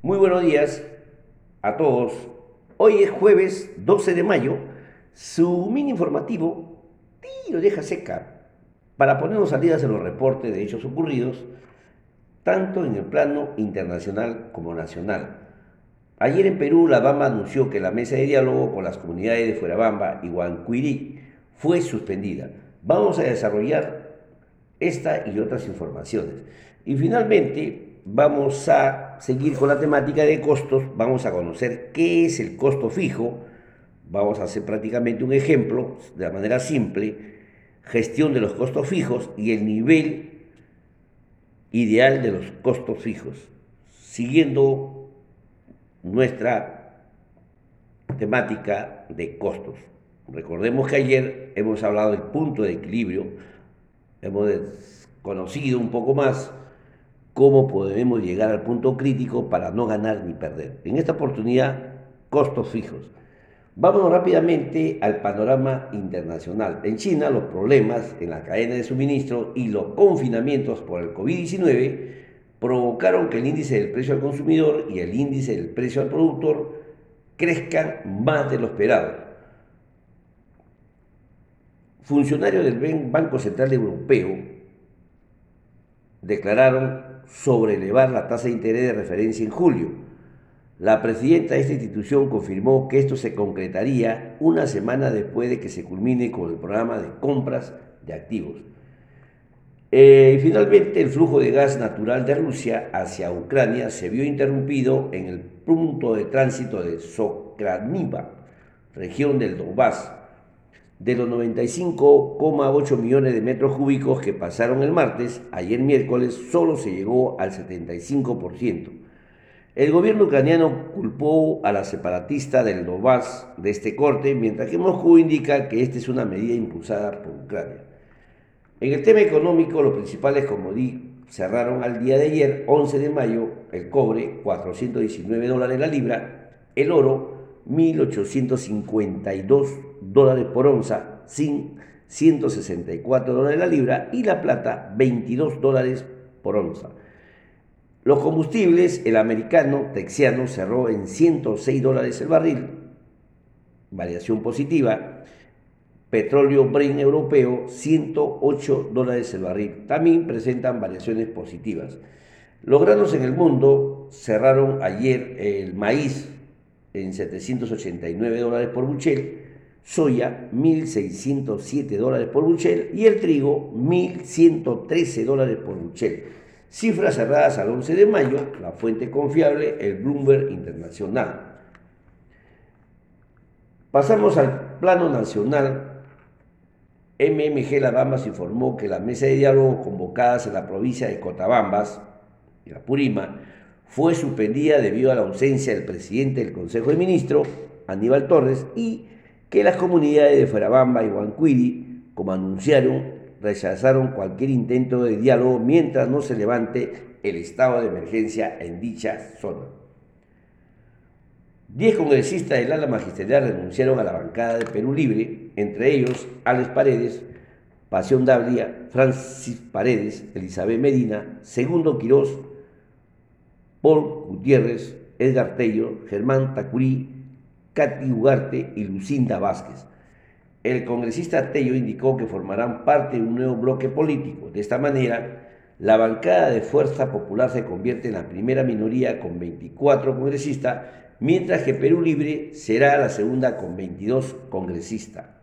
Muy buenos días a todos. Hoy es jueves 12 de mayo. Su mini informativo lo deja seca para ponernos salidas en los reportes de hechos ocurridos, tanto en el plano internacional como nacional. Ayer en Perú, la Bamba anunció que la mesa de diálogo con las comunidades de Fuerabamba y Huancuirí fue suspendida. Vamos a desarrollar esta y otras informaciones. Y finalmente, vamos a seguir con la temática de costos, vamos a conocer qué es el costo fijo, vamos a hacer prácticamente un ejemplo de la manera simple, gestión de los costos fijos y el nivel ideal de los costos fijos, siguiendo nuestra temática de costos. Recordemos que ayer hemos hablado del punto de equilibrio, hemos conocido un poco más cómo podemos llegar al punto crítico para no ganar ni perder. En esta oportunidad, costos fijos. Vámonos rápidamente al panorama internacional. En China, los problemas en la cadena de suministro y los confinamientos por el COVID-19 provocaron que el índice del precio al consumidor y el índice del precio al productor crezcan más de lo esperado. Funcionarios del Banco Central Europeo declararon sobre elevar la tasa de interés de referencia en julio. La presidenta de esta institución confirmó que esto se concretaría una semana después de que se culmine con el programa de compras de activos. Eh, finalmente, el flujo de gas natural de Rusia hacia Ucrania se vio interrumpido en el punto de tránsito de Sokraniva, región del Donbass, de los 95,8 millones de metros cúbicos que pasaron el martes, ayer miércoles solo se llegó al 75%. El gobierno ucraniano culpó a la separatista del Donbass de este corte, mientras que Moscú indica que esta es una medida impulsada por Ucrania. En el tema económico, los principales commodities cerraron al día de ayer, 11 de mayo, el cobre, 419 dólares la libra, el oro, 1.852 dólares por onza, sin 164 dólares la libra, y la plata 22 dólares por onza. Los combustibles, el americano texiano cerró en 106 dólares el barril, variación positiva. Petróleo Brent europeo, 108 dólares el barril. También presentan variaciones positivas. Los granos en el mundo cerraron ayer el maíz en 789 dólares por buchel, soya 1.607 dólares por buchel y el trigo 1.113 dólares por buchel. Cifras cerradas al 11 de mayo, la fuente confiable, el Bloomberg Internacional. Pasamos al plano nacional. MMG La Bambas informó que la mesa de diálogo convocadas en la provincia de Cotabambas, y la Purima, fue suspendida debido a la ausencia del presidente del Consejo de Ministros, Aníbal Torres, y que las comunidades de Fuerabamba y Huancuiri, como anunciaron, rechazaron cualquier intento de diálogo mientras no se levante el estado de emergencia en dicha zona. Diez congresistas del ala magisterial renunciaron a la bancada de Perú Libre, entre ellos Alex Paredes, Pasión Dablia, Francis Paredes, Elizabeth Medina, Segundo Quirós, Paul Gutiérrez, Edgar Tello, Germán Tacurí, Katy Ugarte y Lucinda Vázquez. El congresista Tello indicó que formarán parte de un nuevo bloque político. De esta manera, la bancada de Fuerza Popular se convierte en la primera minoría con 24 congresistas, mientras que Perú Libre será la segunda con 22 congresistas.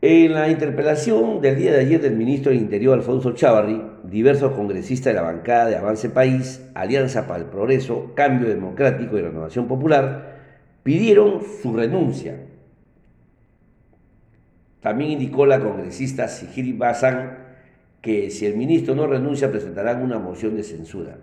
En la interpelación del día de ayer del ministro del Interior, Alfonso Chávarri, diversos congresistas de la bancada de Avance País, Alianza para el Progreso, Cambio Democrático y Renovación Popular, pidieron su renuncia. También indicó la congresista Sigiri Bazán que si el ministro no renuncia presentarán una moción de censura.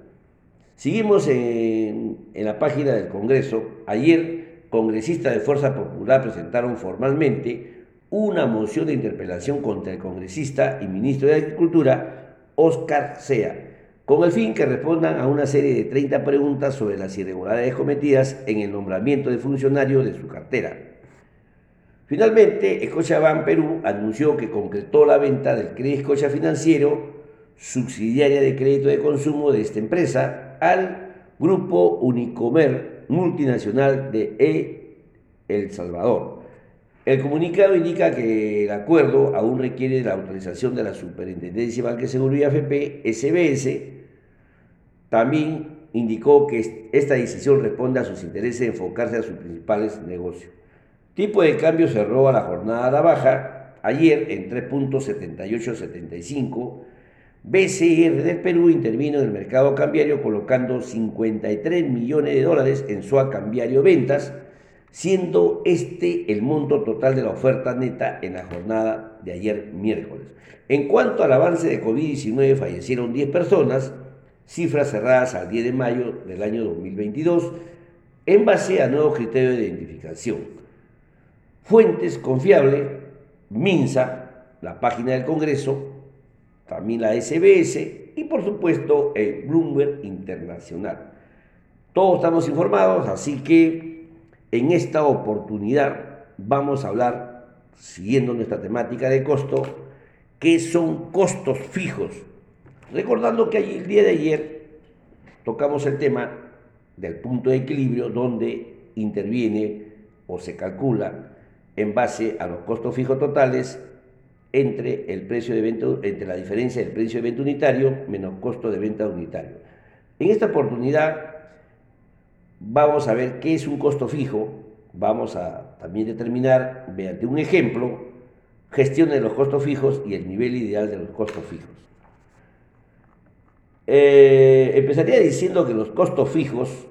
Seguimos en, en la página del Congreso. Ayer, congresistas de Fuerza Popular presentaron formalmente una moción de interpelación contra el congresista y ministro de Agricultura, Oscar Sea, con el fin que respondan a una serie de 30 preguntas sobre las irregularidades cometidas en el nombramiento de funcionarios de su cartera. Finalmente, Scotiabank Perú anunció que concretó la venta del Crédito Financiero, subsidiaria de crédito de consumo de esta empresa, al Grupo Unicomer, multinacional de El Salvador. El comunicado indica que el acuerdo aún requiere la autorización de la Superintendencia de Banca Seguridad FP, SBS. También indicó que esta decisión responde a sus intereses de enfocarse a sus principales negocios. Tipo de cambio cerró a la jornada la baja ayer en 3.7875. BCR del Perú intervino en el mercado cambiario colocando 53 millones de dólares en su cambiario ventas siendo este el monto total de la oferta neta en la jornada de ayer miércoles. En cuanto al avance de COVID-19, fallecieron 10 personas, cifras cerradas al 10 de mayo del año 2022, en base a nuevos criterios de identificación. Fuentes confiables, MINSA, la página del Congreso, también la SBS y por supuesto el Bloomberg Internacional. Todos estamos informados, así que en esta oportunidad vamos a hablar, siguiendo nuestra temática de costo, qué son costos fijos. Recordando que el día de ayer tocamos el tema del punto de equilibrio donde interviene o se calcula en base a los costos fijos totales entre el precio de venta, entre la diferencia del precio de venta unitario menos costo de venta unitario. En esta oportunidad Vamos a ver qué es un costo fijo. Vamos a también determinar, mediante un ejemplo, gestión de los costos fijos y el nivel ideal de los costos fijos. Eh, empezaría diciendo que los costos fijos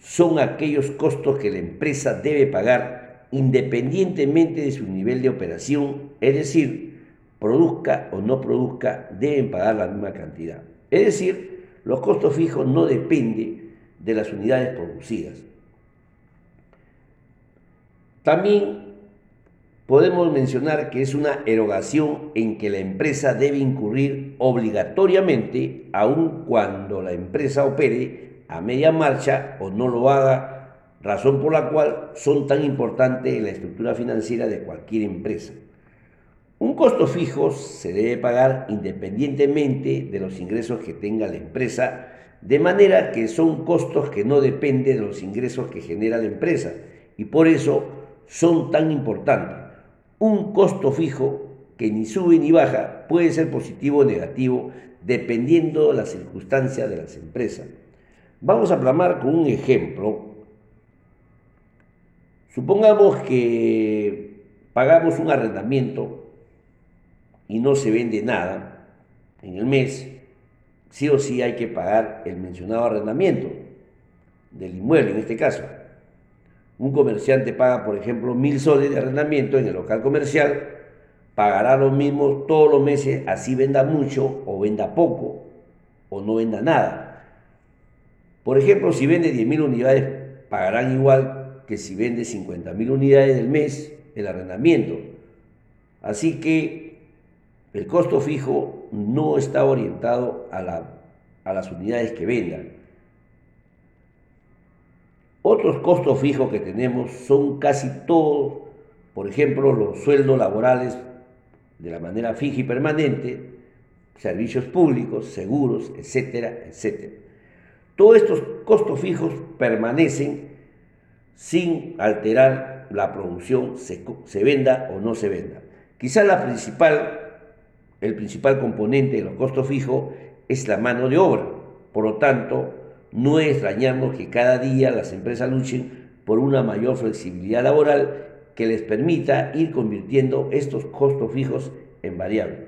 son aquellos costos que la empresa debe pagar independientemente de su nivel de operación, es decir, produzca o no produzca, deben pagar la misma cantidad. Es decir, los costos fijos no dependen de las unidades producidas. También podemos mencionar que es una erogación en que la empresa debe incurrir obligatoriamente, aun cuando la empresa opere a media marcha o no lo haga, razón por la cual son tan importantes en la estructura financiera de cualquier empresa. Un costo fijo se debe pagar independientemente de los ingresos que tenga la empresa de manera que son costos que no dependen de los ingresos que genera la empresa y por eso son tan importantes. Un costo fijo que ni sube ni baja puede ser positivo o negativo dependiendo de las circunstancias de las empresas. Vamos a plamar con un ejemplo. Supongamos que pagamos un arrendamiento y no se vende nada en el mes sí o sí hay que pagar el mencionado arrendamiento del inmueble en este caso. Un comerciante paga, por ejemplo, mil soles de arrendamiento en el local comercial, pagará lo mismo todos los meses, así venda mucho o venda poco o no venda nada. Por ejemplo, si vende 10.000 unidades, pagarán igual que si vende 50.000 unidades del mes el arrendamiento. Así que el costo fijo no está orientado a, las unidades que vendan. Otros costos fijos que tenemos son casi todos, por ejemplo, los sueldos laborales de la manera fija y permanente, servicios públicos, seguros, etcétera, etcétera. Todos estos costos fijos permanecen sin alterar la producción, se, se venda o no se venda. Quizá la principal el principal componente de los costos fijos es la mano de obra. Por lo tanto, no extrañamos que cada día las empresas luchen por una mayor flexibilidad laboral que les permita ir convirtiendo estos costos fijos en variables.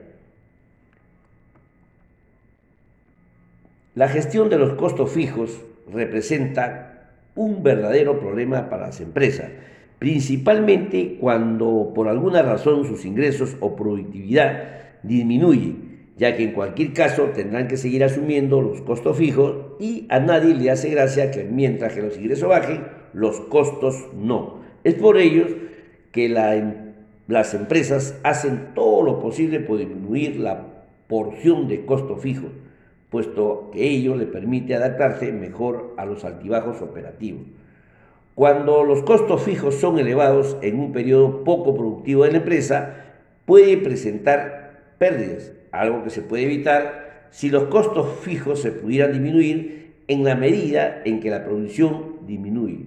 La gestión de los costos fijos representa un verdadero problema para las empresas, principalmente cuando por alguna razón sus ingresos o productividad disminuye, ya que en cualquier caso tendrán que seguir asumiendo los costos fijos y a nadie le hace gracia que mientras que los ingresos bajen, los costos no. Es por ello que las empresas hacen todo lo posible por disminuir la porción de costo fijo, puesto que ello le permite adaptarse mejor a los altibajos operativos. Cuando los costos fijos son elevados en un periodo poco productivo de la empresa, puede presentar pérdidas, algo que se puede evitar si los costos fijos se pudieran disminuir en la medida en que la producción disminuye,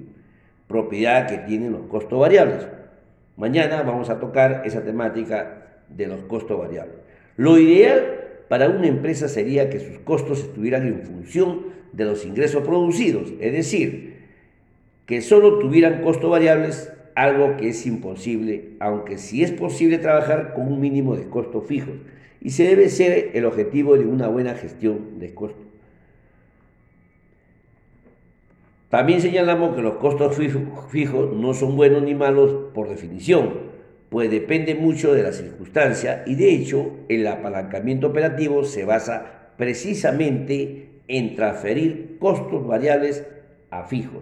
propiedad que tienen los costos variables. Mañana vamos a tocar esa temática de los costos variables. Lo ideal para una empresa sería que sus costos estuvieran en función de los ingresos producidos, es decir, que solo tuvieran costos variables, algo que es imposible, aunque sí es posible trabajar con un mínimo de costos fijos, y se debe ser el objetivo de una buena gestión de costos. También señalamos que los costos fijos no son buenos ni malos por definición, pues depende mucho de la circunstancia y de hecho el apalancamiento operativo se basa precisamente en transferir costos variables a fijos.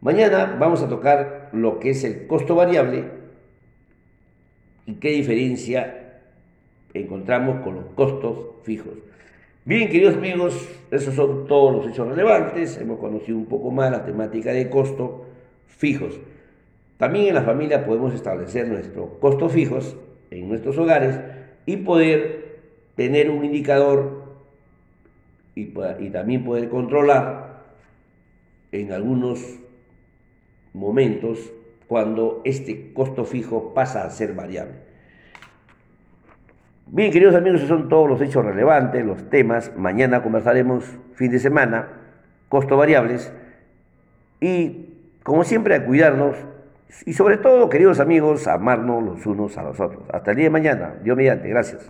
Mañana vamos a tocar lo que es el costo variable y qué diferencia encontramos con los costos fijos. Bien, queridos amigos, esos son todos los hechos relevantes. Hemos conocido un poco más la temática de costos fijos. También en la familia podemos establecer nuestros costos fijos en nuestros hogares y poder tener un indicador y, y también poder controlar en algunos momentos cuando este costo fijo pasa a ser variable. Bien, queridos amigos, esos son todos los hechos relevantes, los temas. Mañana conversaremos fin de semana, costos variables y, como siempre, a cuidarnos y sobre todo, queridos amigos, amarnos los unos a los otros. Hasta el día de mañana. Dios mediante. Gracias.